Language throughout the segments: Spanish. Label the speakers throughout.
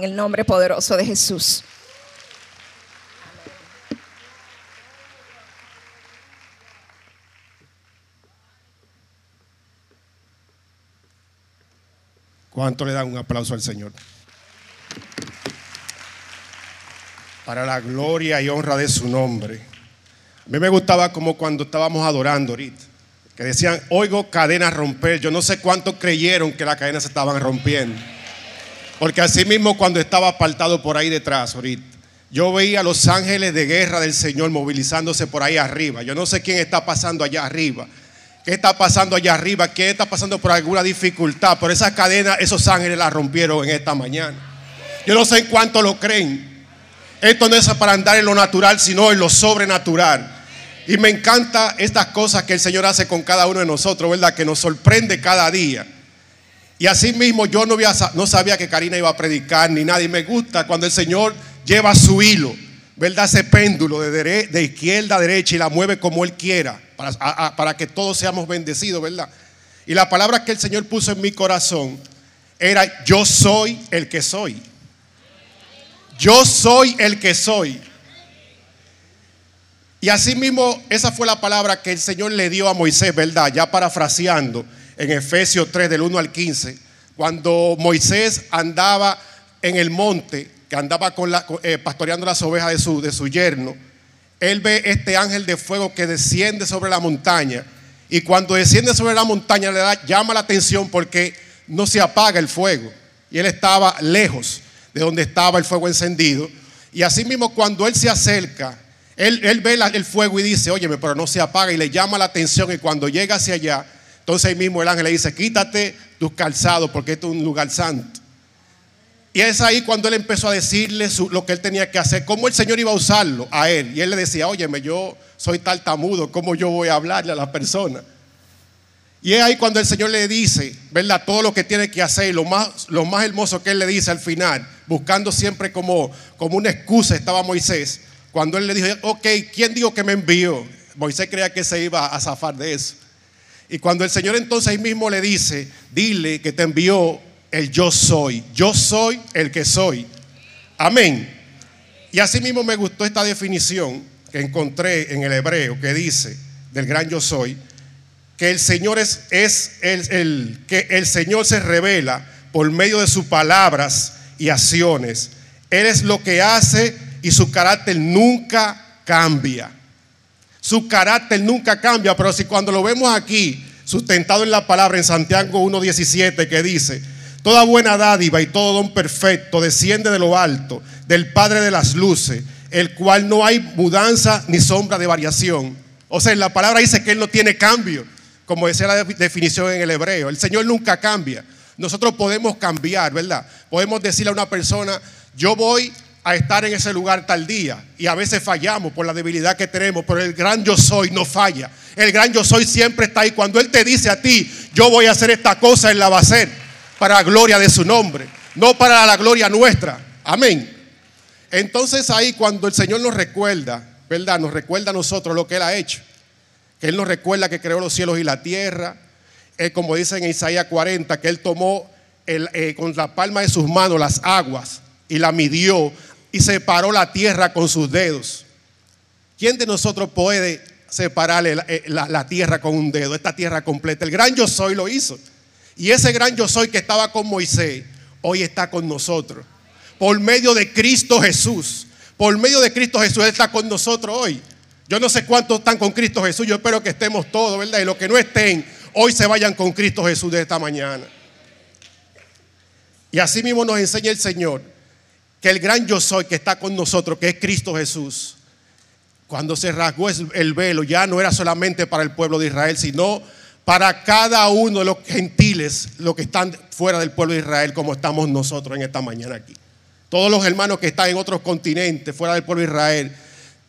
Speaker 1: En el nombre poderoso de Jesús.
Speaker 2: ¿Cuánto le dan un aplauso al Señor? Para la gloria y honra de su nombre. A mí me gustaba como cuando estábamos adorando ahorita, que decían, oigo cadenas romper. Yo no sé cuántos creyeron que las cadenas se estaban rompiendo. Porque así mismo cuando estaba apartado por ahí detrás ahorita, yo veía los ángeles de guerra del Señor movilizándose por ahí arriba. Yo no sé quién está pasando allá arriba. ¿Qué está pasando allá arriba? ¿Quién está pasando por alguna dificultad? Por esa cadena, esos ángeles la rompieron en esta mañana. Yo no sé en cuánto lo creen. Esto no es para andar en lo natural, sino en lo sobrenatural. Y me encanta estas cosas que el Señor hace con cada uno de nosotros, ¿verdad? Que nos sorprende cada día. Y así mismo yo no, sabía que Karina iba a predicar ni nadie. Me gusta cuando el Señor lleva su hilo, ¿verdad? Ese péndulo de, izquierda a derecha y la mueve como Él quiera, para, para que todos seamos bendecidos, ¿verdad? Y la palabra que el Señor puso en mi corazón era, yo soy el que soy. Yo soy el que soy. Y así mismo, esa fue la palabra que el Señor le dio a Moisés, ¿verdad? Ya parafraseando en Efesios 3 del 1 al 15, cuando Moisés andaba en el monte, que andaba con la, eh, pastoreando las ovejas de su, de su yerno, él ve este ángel de fuego que desciende sobre la montaña. Y cuando desciende sobre la montaña le da, llama la atención porque no se apaga el fuego. Y él estaba lejos de donde estaba el fuego encendido. Y así mismo cuando él se acerca, él, él ve el fuego y dice, óyeme, pero no se apaga. Y le llama la atención y cuando llega hacia allá, entonces ahí mismo el ángel le dice, quítate tus calzados porque esto es un lugar santo. Y es ahí cuando él empezó a decirle lo que él tenía que hacer, cómo el Señor iba a usarlo a él. Y él le decía, óyeme, yo soy tartamudo, ¿cómo yo voy a hablarle a la persona? Y es ahí cuando el Señor le dice, ¿verdad? Todo lo que tiene que hacer, lo más, lo más hermoso que él le dice al final, buscando siempre como, como una excusa estaba Moisés. Cuando él le dijo, ok, ¿quién dijo que me envió? Moisés creía que se iba a zafar de eso. Y cuando el Señor entonces ahí mismo le dice, dile que te envió el yo soy. Yo soy el que soy. Amén. Y así mismo me gustó esta definición que encontré en el hebreo que dice del gran yo soy, que el Señor es, es el, el, que el Señor se revela por medio de sus palabras y acciones. Él es lo que hace y su carácter nunca cambia. Su carácter nunca cambia, pero si cuando lo vemos aquí, sustentado en la palabra en Santiago 1.17, que dice, toda buena dádiva y todo don perfecto desciende de lo alto, del Padre de las luces, el cual no hay mudanza ni sombra de variación. O sea, la palabra dice que Él no tiene cambio, como decía la definición en el hebreo. El Señor nunca cambia. Nosotros podemos cambiar, ¿verdad? Podemos decirle a una persona, yo voy a estar en ese lugar tal día. Y a veces fallamos por la debilidad que tenemos, pero el gran yo soy no falla. El gran yo soy siempre está ahí. Cuando Él te dice a ti, yo voy a hacer esta cosa, Él la va a hacer para la gloria de su nombre, no para la gloria nuestra. Amén. Entonces ahí cuando el Señor nos recuerda, ¿verdad? Nos recuerda a nosotros lo que Él ha hecho. Que Él nos recuerda que creó los cielos y la tierra. Él, como dice en Isaías 40, que Él tomó eh, con la palma de sus manos las aguas y la midió y separó la tierra con sus dedos. ¿Quién de nosotros puede separarle eh, la, tierra con un dedo, esta tierra completa? El gran yo soy lo hizo. Y ese gran yo soy que estaba con Moisés, hoy está con nosotros. Por medio de Cristo Jesús. Por medio de Cristo Jesús está con nosotros hoy. Yo no sé cuántos están con Cristo Jesús. Yo espero que estemos todos, ¿verdad? Y los que no estén, hoy se vayan con Cristo Jesús de esta mañana. Y así mismo nos enseña el Señor que el gran yo soy que está con nosotros, que es Cristo Jesús, cuando se rasgó el velo, ya no era solamente para el pueblo de Israel, sino para cada uno de los gentiles, los que están fuera del pueblo de Israel, como estamos nosotros en esta mañana aquí. Todos los hermanos que están en otros continentes, fuera del pueblo de Israel,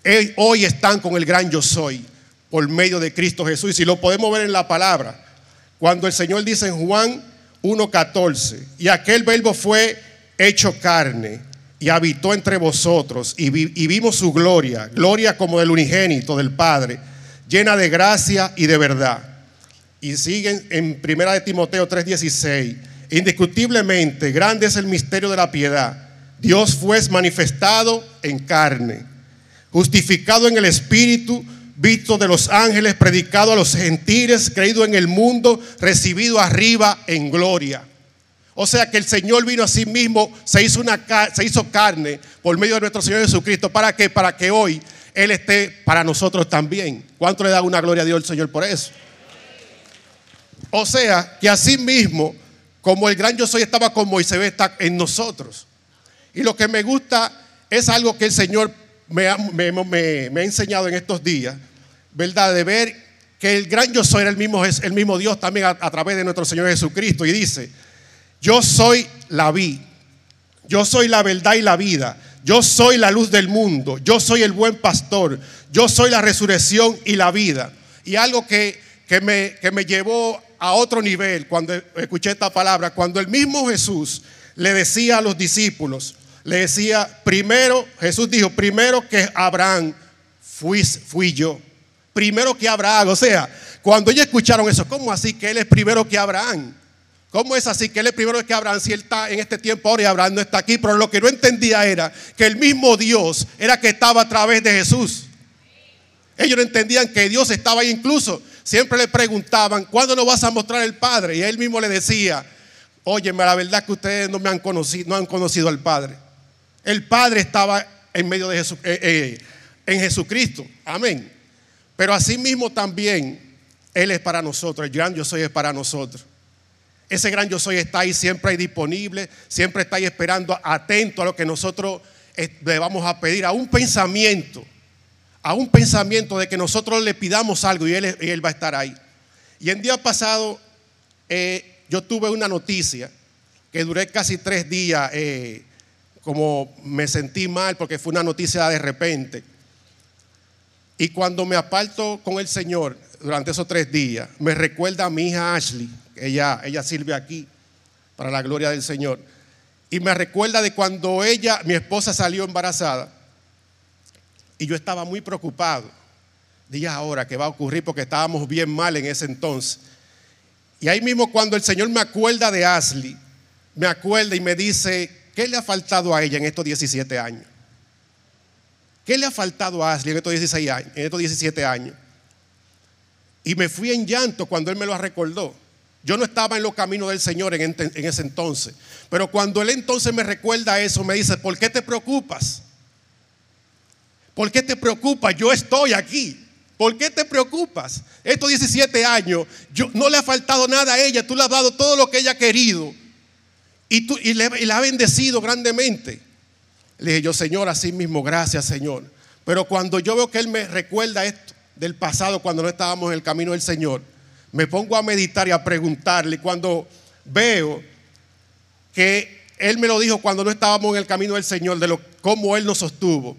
Speaker 2: eh, hoy están con el gran yo soy, por medio de Cristo Jesús. Y si lo podemos ver en la palabra, cuando el Señor dice en Juan 1.14, y aquel verbo fue hecho carne y habitó entre vosotros y, vimos su gloria, gloria como del unigénito del Padre, llena de gracia y de verdad. Y siguen en 1 de Timoteo 3:16, indiscutiblemente grande es el misterio de la piedad. Dios fue manifestado en carne, justificado en el Espíritu, visto de los ángeles, predicado a los gentiles, creído en el mundo, recibido arriba en gloria. O sea que el Señor vino a sí mismo, se hizo, una, se hizo carne por medio de nuestro Señor Jesucristo. ¿Para qué? Para que hoy Él esté para nosotros también. ¿Cuánto le da una gloria a Dios el Señor por eso? O sea que así mismo, como el gran yo soy estaba con Moisés, está en nosotros. Y lo que me gusta es algo que el Señor me ha, enseñado en estos días, ¿verdad? De ver que el gran yo soy era el mismo, el mismo Dios también a través de nuestro Señor Jesucristo. Y dice, yo soy la vi, yo soy la verdad y la vida, yo soy la luz del mundo, yo soy el buen pastor, yo soy la resurrección y la vida. Y algo que, me, que me llevó a otro nivel cuando escuché esta palabra, cuando el mismo Jesús le decía a los discípulos, le decía, primero, Jesús dijo, primero que Abraham fui, fui yo, primero que Abraham, o sea, cuando ellos escucharon eso, ¿cómo así que él es primero que Abraham? ¿Cómo es así que él es primero que Abraham si él está en este tiempo ahora y Abraham no está aquí? Pero lo que no entendía era que el mismo Dios era que estaba a través de Jesús. Ellos no entendían que Dios estaba ahí incluso. Siempre le preguntaban, ¿cuándo nos vas a mostrar el Padre? Y él mismo le decía, óyeme, la verdad que ustedes no me han conocido, no han conocido al Padre. El Padre estaba en medio de Jesús, eh, eh, en Jesucristo. Amén. Pero así mismo también Él es para nosotros. El gran yo soy es para nosotros. Ese gran yo soy está ahí siempre ahí disponible, siempre está ahí esperando, atento a lo que nosotros eh, le vamos a pedir, a un pensamiento, a un pensamiento de que nosotros le pidamos algo y Él, va a estar ahí. Y el día pasado eh, yo tuve una noticia que duré casi tres días, eh, como me sentí mal porque fue una noticia de repente. Y cuando me aparto con el Señor durante esos tres días, me recuerda a mi hija Ashley, ella, ella sirve aquí para la gloria del Señor. Y me recuerda de cuando ella, mi esposa salió embarazada y yo estaba muy preocupado. Día ahora que va a ocurrir porque estábamos bien mal en ese entonces. Y ahí mismo cuando el Señor me acuerda de Ashley, me acuerda y me dice, ¿qué le ha faltado a ella en estos 17 años? ¿Qué le ha faltado a Ashley en estos 16 años, en estos 17 años? Y me fui en llanto cuando él me lo recordó. Yo no estaba en los caminos del Señor en, ese entonces. Pero cuando Él entonces me recuerda eso, me dice, ¿por qué te preocupas? ¿Por qué te preocupas? Yo estoy aquí. ¿Por qué te preocupas? Estos 17 años, yo, no le ha faltado nada a ella. Tú le has dado todo lo que ella ha querido. Y, tú, y, le, y la ha bendecido grandemente. Le dije yo, Señor, así mismo, gracias, Señor. Pero cuando yo veo que Él me recuerda esto del pasado, cuando no estábamos en el camino del Señor, me pongo a meditar y a preguntarle. Cuando veo que Él me lo dijo cuando no estábamos en el camino del Señor, de lo, cómo Él nos sostuvo.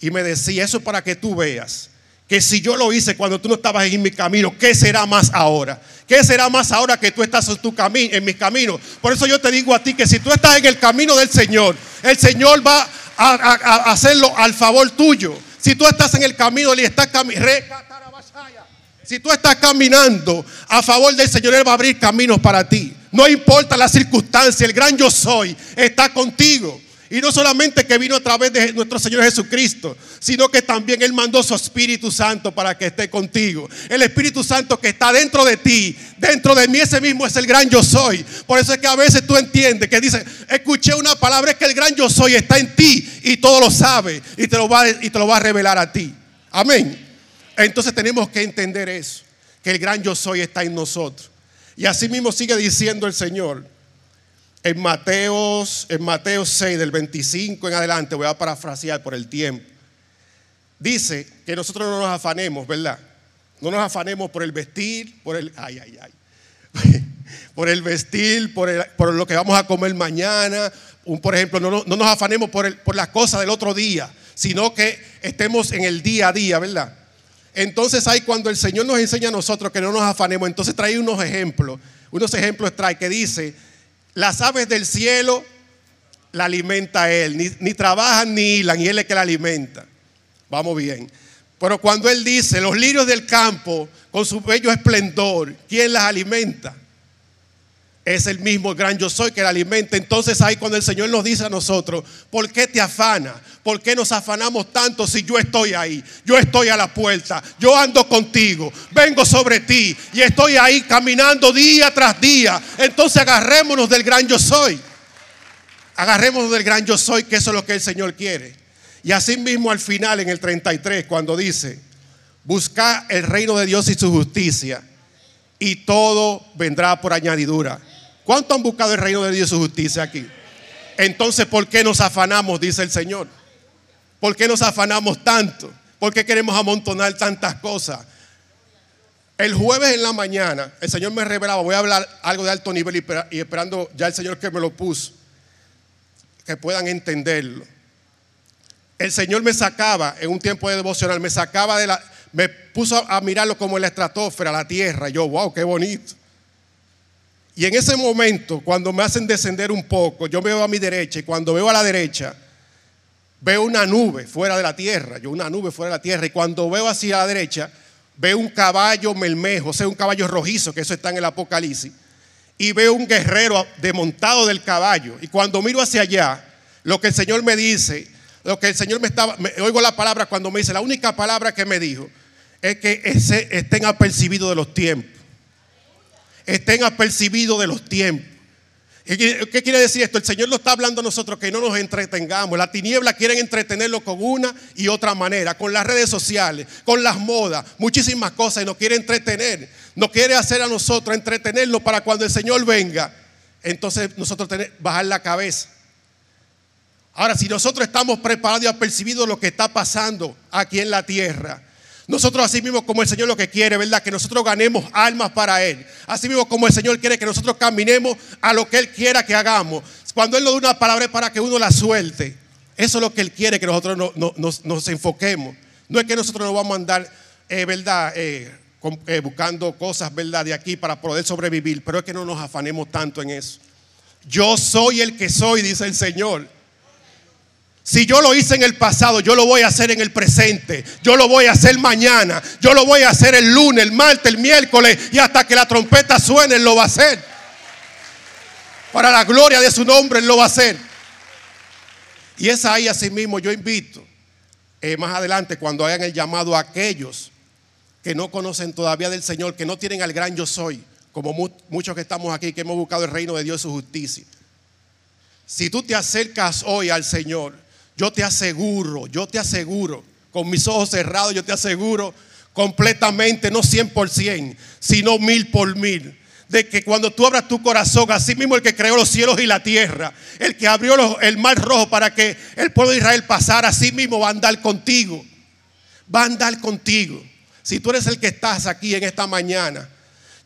Speaker 2: Y me decía, eso para que tú veas que si yo lo hice cuando tú no estabas en mi camino, ¿qué será más ahora? ¿Qué será más ahora que tú estás en, tu camino, en mis caminos? Por eso yo te digo a ti que si tú estás en el camino del Señor, el Señor va a, hacerlo al favor tuyo. Si tú estás en el camino y estás caminando, si tú estás caminando a favor del Señor, Él va a abrir caminos para ti. No importa la circunstancia, el gran yo soy está contigo. Y no solamente que vino a través de nuestro Señor Jesucristo, sino que también Él mandó su Espíritu Santo para que esté contigo. El Espíritu Santo que está dentro de ti, dentro de mí, ese mismo es el gran yo soy. Por eso es que a veces tú entiendes que dice, escuché una palabra, es que el gran yo soy está en ti y todo lo sabe y te lo va, y te lo va a revelar a ti. Amén. Entonces tenemos que entender eso, que el gran yo soy está en nosotros. Y así mismo sigue diciendo el Señor en Mateo, en Mateo 6, del 25 en adelante, voy a parafrasear por el tiempo. Dice que nosotros no nos afanemos, ¿verdad? No nos afanemos por el vestir, por el, ay, ay, ay, por el vestir, por, por lo que vamos a comer mañana. Un, por ejemplo, no, no, nos afanemos por, el, por las cosas del otro día, sino que estemos en el día a día, ¿verdad? Entonces ahí cuando el Señor nos enseña a nosotros que no nos afanemos, entonces trae unos ejemplos, unos ejemplos trae que dice, las aves del cielo la alimenta Él, ni, trabajan ni hilan y Él es que la alimenta. Vamos bien. Pero cuando Él dice, los lirios del campo con su bello esplendor, ¿quién las alimenta? Es el mismo gran yo soy que la alimenta. Entonces ahí cuando el Señor nos dice a nosotros, ¿por qué te afana? ¿Por qué nos afanamos tanto si yo estoy ahí? Yo estoy a la puerta, yo ando contigo, vengo sobre ti y estoy ahí caminando día tras día. Entonces agarrémonos del gran yo soy. Agarrémonos del gran yo soy, que eso es lo que el Señor quiere. Y así mismo al final en el 33, cuando dice, busca el reino de Dios y su justicia y todo vendrá por añadidura. ¿Cuánto han buscado el reino de Dios y su justicia aquí? Entonces, ¿por qué nos afanamos? Dice el Señor. ¿Por qué nos afanamos tanto? ¿Por qué queremos amontonar tantas cosas? El jueves en la mañana, el Señor me revelaba, voy a hablar algo de alto nivel y esperando ya el Señor que me lo puso, que puedan entenderlo. El Señor me sacaba en un tiempo de devocional, me sacaba de la, me puso a mirarlo como en la estratosfera, la tierra. Yo, wow, qué bonito. Y en ese momento, cuando me hacen descender un poco, yo veo a mi derecha y cuando veo a la derecha, veo una nube fuera de la tierra, yo una nube fuera de la tierra. Y cuando veo hacia la derecha, veo un caballo melmejo, o sea, un caballo rojizo, que eso está en el Apocalipsis. Y veo un guerrero desmontado del caballo. Y cuando miro hacia allá, lo que el Señor me dice, lo que el Señor me estaba, oigo la palabra cuando me dice, la única palabra que me dijo es que estén apercibidos de los tiempos estén apercibidos de los tiempos. ¿Qué quiere decir esto? El Señor nos está hablando a nosotros que no nos entretengamos. La tiniebla quieren entretenerlo con una y otra manera, con las redes sociales, con las modas, muchísimas cosas y nos quiere entretener. Nos quiere hacer a nosotros entretenernos para cuando el Señor venga, entonces nosotros tenemos bajar la cabeza. Ahora, si nosotros estamos preparados y apercibidos lo que está pasando aquí en la tierra, nosotros así mismo como el Señor lo que quiere, ¿verdad? Que nosotros ganemos almas para Él. Así mismo como el Señor quiere que nosotros caminemos a lo que Él quiera que hagamos. Cuando Él nos da una palabra es para que uno la suelte. Eso es lo que Él quiere, que nosotros nos, enfoquemos. No es que nosotros nos vamos a andar, eh, ¿verdad? Eh, eh, buscando cosas, ¿verdad? De aquí para poder sobrevivir. Pero es que no nos afanemos tanto en eso. Yo soy el que soy, dice el Señor. Si yo lo hice en el pasado, yo lo voy a hacer en el presente. Yo lo voy a hacer mañana. Yo lo voy a hacer el lunes, el martes, el miércoles. Y hasta que la trompeta suene, Él lo va a hacer. Para la gloria de su nombre, Él lo va a hacer. Y es ahí así mismo yo invito, eh, más adelante, cuando hagan el llamado a aquellos que no conocen todavía del Señor, que no tienen al gran yo soy, como muchos que estamos aquí, que hemos buscado el reino de Dios y su justicia. Si tú te acercas hoy al Señor, yo te aseguro, yo te aseguro, con mis ojos cerrados, yo te aseguro completamente, no 100%, sino mil por mil, de que cuando tú abras tu corazón, así mismo el que creó los cielos y la tierra, el que abrió el mar rojo para que el pueblo de Israel pasara, así mismo va a andar contigo, va a andar contigo. Si tú eres el que estás aquí en esta mañana,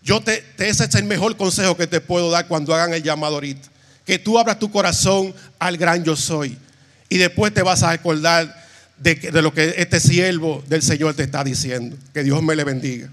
Speaker 2: yo te, ese es el mejor consejo que te puedo dar cuando hagan el llamado ahorita. Que tú abras tu corazón al gran yo soy y después te vas a acordar de, de lo que este siervo del Señor te está diciendo. Que Dios me le bendiga.